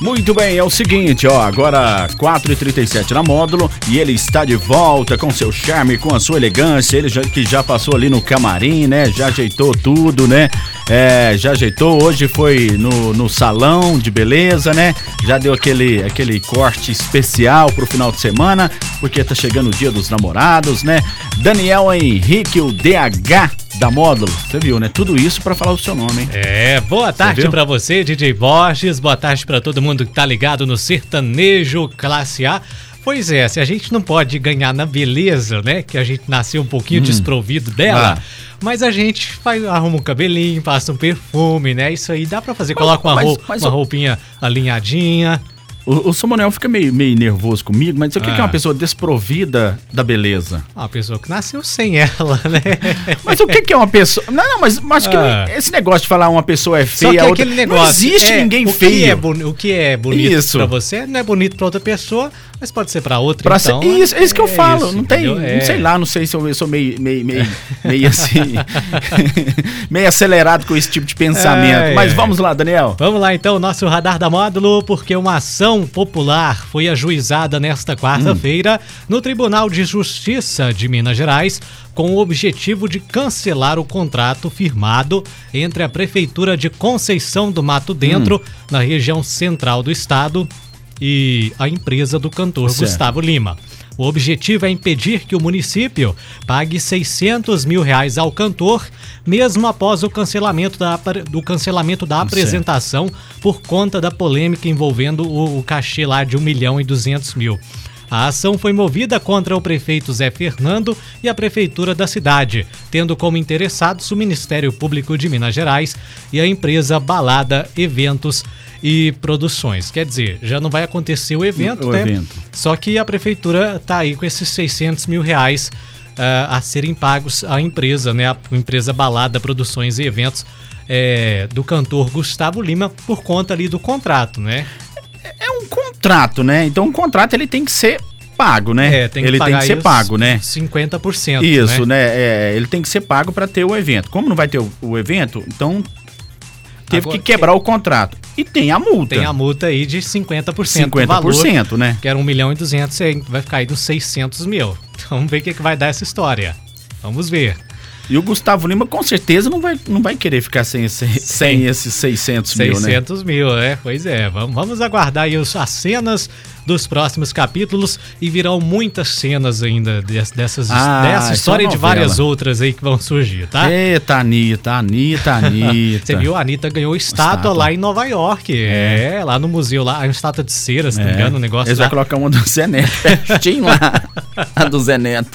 Muito bem, é o seguinte, ó, agora 4h37 na módulo e ele está de volta com seu charme, com a sua elegância, ele já, que já passou ali no camarim, né, já ajeitou tudo, né, é, já ajeitou, hoje foi no, no salão de beleza, né, já deu aquele, aquele corte especial pro final de semana, porque tá chegando o dia dos namorados, né, Daniel Henrique, o DH da Módulo. Você viu, né? Tudo isso para falar o seu nome, hein? É, boa tarde para você, DJ Borges. Boa tarde para todo mundo que tá ligado no sertanejo classe A. Pois é, se a gente não pode ganhar na beleza, né? Que a gente nasceu um pouquinho hum. desprovido dela. Ah. Mas a gente faz, arruma um cabelinho, passa um perfume, né? Isso aí dá para fazer. Coloca uma, mas, roupa, mas, uma roupinha alinhadinha. O, o Samuel fica meio, meio nervoso comigo, mas o que, ah. que é uma ah. pessoa desprovida da beleza? Uma pessoa que nasceu sem ela, né? Mas o que, que é uma pessoa. Não, não, mas, mas ah. que, esse negócio de falar uma pessoa é feia. Só que outra... aquele negócio. Não existe é, ninguém o feio. Que é boni... o que é bonito Isso. pra você não é bonito pra outra pessoa, mas pode ser pra outra. Pra então, ser... Isso, é isso que eu é falo. Isso, não tem. É. Não sei lá, não sei se eu, eu sou meio, meio, meio, meio assim. meio acelerado com esse tipo de pensamento. É, mas vamos lá, Daniel. Vamos lá então, nosso radar da módulo, porque uma ação popular foi ajuizada nesta quarta-feira hum. no Tribunal de Justiça de Minas Gerais com o objetivo de cancelar o contrato firmado entre a Prefeitura de Conceição do Mato Dentro, hum. na região central do estado, e a empresa do cantor certo. Gustavo Lima. O objetivo é impedir que o município pague 600 mil reais ao cantor, mesmo após o cancelamento da, do cancelamento da apresentação por conta da polêmica envolvendo o, o cachê lá de 1 milhão e 200 mil. A ação foi movida contra o prefeito Zé Fernando e a prefeitura da cidade, tendo como interessados o Ministério Público de Minas Gerais e a empresa Balada Eventos e Produções. Quer dizer, já não vai acontecer o evento, o né? Evento. Só que a prefeitura está aí com esses 600 mil reais uh, a serem pagos à empresa, né? A empresa Balada Produções e Eventos é, do cantor Gustavo Lima por conta ali do contrato, né? É um contrato, né? Então o contrato ele tem que ser pago, né? É, tem que ele tem que ser pago, né? 50%. Isso, né? né? É, ele tem que ser pago para ter o evento. Como não vai ter o, o evento, então teve Agora, que quebrar o contrato. E tem a multa. Tem a multa aí de 50%. 50%, valor, né? Que era 1 milhão e 200, vai ficar aí nos 600 mil. Vamos ver o que, que vai dar essa história. Vamos ver. E o Gustavo Lima com certeza não vai, não vai querer ficar sem, esse, sem esses 600 mil, 600 né? mil, é. Pois é. Vamos, vamos aguardar aí as cenas dos próximos capítulos e virão muitas cenas ainda dessas, ah, dessa é história e de várias outras aí que vão surgir, tá? Eita, Anitta, Anitta, Anitta. Você viu? A Anitta ganhou estátua, estátua, lá em Nova York. É. é, lá no museu, lá, a estátua de cera, se não me é. engano, o negócio Eles lá. vão colocar uma do Zé Neto, pertinho lá, a do Zé Neto.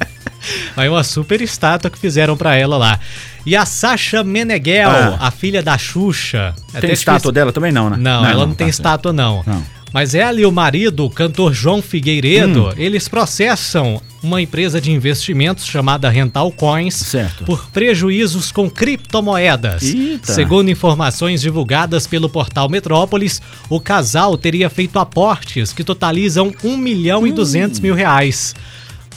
Aí uma super estátua que fizeram para ela lá. E a Sasha Meneghel, ah. a filha da Xuxa. Tem estátua dela também não, né? Não, não ela não, não tem tá estátua não. não. Mas ela e o marido, o cantor João Figueiredo, hum. eles processam uma empresa de investimentos chamada Rental Coins certo. por prejuízos com criptomoedas. Eita. Segundo informações divulgadas pelo portal Metrópolis, o casal teria feito aportes que totalizam 1 milhão hum. e 200 mil reais.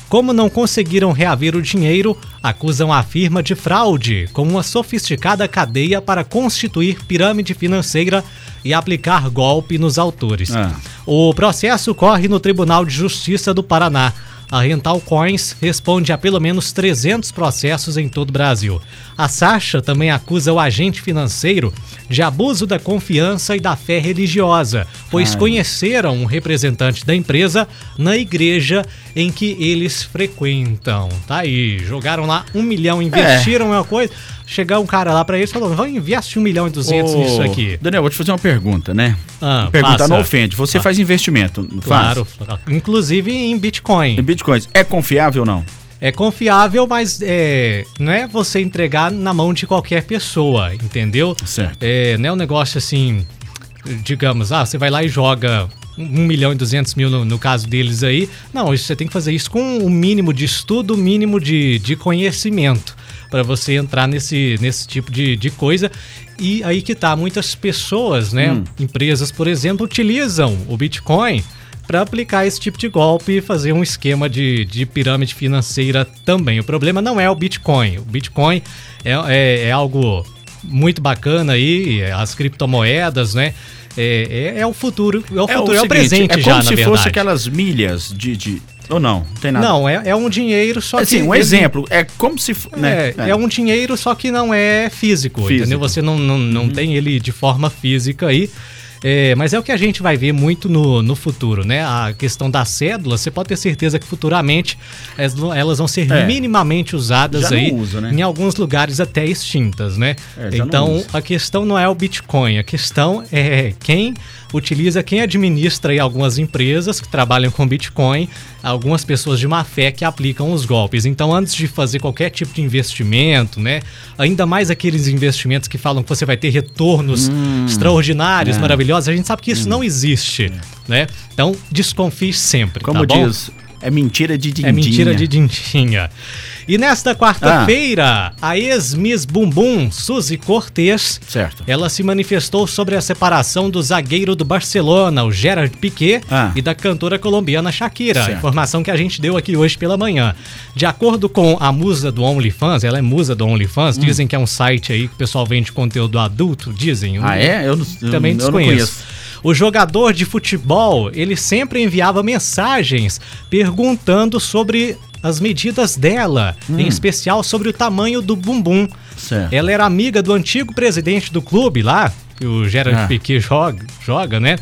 Como não conseguiram reaver o dinheiro, acusam a firma de fraude com uma sofisticada cadeia para constituir pirâmide financeira e aplicar golpe nos autores. Ah. O processo corre no Tribunal de Justiça do Paraná. A Rental Coins responde a pelo menos 300 processos em todo o Brasil. A Sasha também acusa o agente financeiro de abuso da confiança e da fé religiosa, pois Ai. conheceram um representante da empresa na igreja em que eles frequentam. Tá aí, jogaram lá um milhão, investiram é. uma coisa. Chegar um cara lá para eles e falou: vamos investe um milhão e duzentos Ô, nisso aqui. Daniel, vou te fazer uma pergunta, né? Ah, pergunta não ofende. Você ah. faz investimento, claro, faz? inclusive em Bitcoin. Em Bitcoins. É confiável ou não? É confiável, mas é, não é você entregar na mão de qualquer pessoa, entendeu? Certo. É, não é um negócio assim, digamos, ah, você vai lá e joga 1 milhão e 200 mil no, no, caso deles aí. Não, você tem que fazer isso com o um mínimo de estudo, o um mínimo de, de conhecimento para você entrar nesse, nesse tipo de, de coisa. E aí que tá, muitas pessoas, né, Hum. empresas, por exemplo, utilizam o Bitcoin para aplicar esse tipo de golpe e fazer um esquema de, de pirâmide financeira também. O problema não é o Bitcoin. O Bitcoin é, é, é algo muito bacana aí, as criptomoedas, né? É, é, é o futuro, é o futuro, é o, seguinte, presente é como se fosse aquelas milhas de, de... Ou não, não tem nada. Não, é, é um dinheiro só assim, que. um ele- exemplo, é como se... né? É, é um dinheiro, só que não é físico, Físico. Uhum. entendeu? Você não, não, não tem ele de forma física aí. É, mas é o que a gente vai ver muito no, no futuro, né? A questão das cédulas, você pode ter certeza que futuramente elas, vão- ser É. minimamente usadas Já aí usa, né? em alguns lugares até extintas, né? É, então a questão não é o Bitcoin, a questão é quem utiliza, quem administra aí algumas empresas que trabalham com Bitcoin, algumas pessoas de má fé que aplicam os golpes. Então, antes de fazer qualquer tipo de investimento, né, ainda mais aqueles investimentos que falam que você vai ter retornos extraordinários, é. maravilhosos, a gente sabe que isso não existe, né? Então, desconfie sempre, Como tá bom? diz, é mentira de dindinha. É mentira de dintinha. E nesta quarta-feira, a ex-Miss Bumbum, Suzy Cortez, Certo. ela se manifestou sobre a separação do zagueiro do Barcelona, o Gerard Piquet, Ah. e da cantora colombiana Shakira. Certo. Informação que a gente deu aqui hoje pela manhã. De acordo com a musa do OnlyFans, ela é musa do Hum. OnlyFans, dizem que é um site aí que o pessoal vende conteúdo adulto, dizem. Ah, é? Eu, não- eu, Também eu não desconheço. conheço. O jogador de futebol, ele sempre enviava mensagens perguntando sobre as medidas dela, Hum. em especial sobre o tamanho do bumbum. Certo. Ela era amiga do antigo presidente do clube lá, que o Gerard Ah. Piquet joga, joga, né?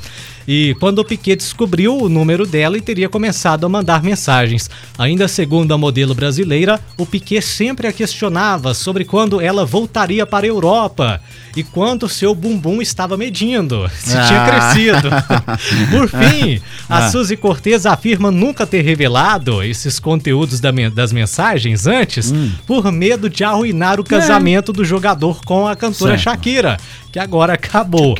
E quando o Piquet descobriu o número dela e teria começado a mandar mensagens. Ainda segundo a modelo brasileira, o Piquet sempre a questionava sobre quando ela voltaria para a Europa e quanto seu bumbum estava medindo, se tinha Ah. crescido. Por fim, a Ah. Suzy Cortez afirma nunca ter revelado esses conteúdos das mensagens antes Hum. por medo de arruinar o casamento do jogador com a cantora É. Certo. Shakira, que agora acabou.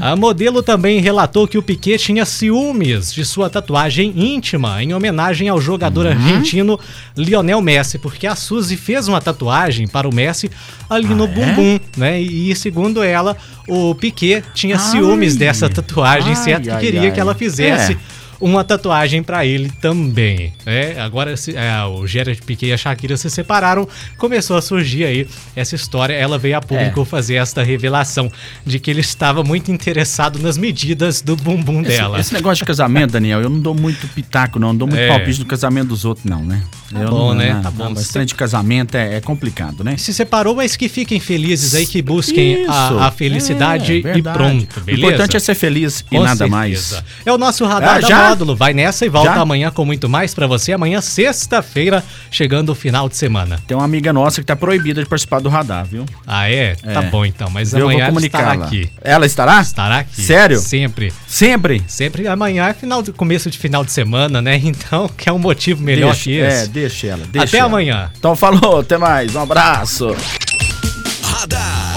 A modelo também relatou que o Piquet tinha ciúmes de sua tatuagem íntima em homenagem ao jogador Uhum. argentino Lionel Messi, porque a Suzy fez uma tatuagem para o Messi ali no Ah, é? bumbum, né? E segundo ela, o Piquet tinha Ai. ciúmes dessa tatuagem, Ai, certo? Que ai, queria ai. que ela fizesse É. uma tatuagem pra ele também. É, agora se- é, o Gerard Piquet e a Shakira se separaram, começou a surgir aí essa história. Ela veio a público É. fazer esta revelação de que ele estava muito interessado nas medidas do bumbum Esse, dela. esse negócio de casamento, Daniel, eu não dou muito pitaco, não. Não dou muito É. palpite no casamento dos outros, não, né? eu bom, não, né? Não, Tá bom. trem de casamento é, é complicado, né? Se separou, mas que fiquem felizes aí, que busquem a, a felicidade É, e pronto, beleza? O importante é ser feliz e Com nada certeza. mais. É o nosso radar Ah, da já? Módulo. Vai nessa e volta Já? amanhã com muito mais pra você. Amanhã, sexta-feira, chegando o final de semana. Tem uma amiga nossa que tá proibida de participar do radar, viu? Ah, é? Tá É. bom então. Mas eu vou amanhã ela comunicar estará ela. aqui. Ela estará? Estará aqui. Sério? Sempre. Sempre? Sempre amanhã é final de, começo de final de semana, né? Então, que é um motivo melhor deixa, que É, esse. deixa ela. Deixa Até ela. amanhã. Então falou, até mais. Um abraço. Radar.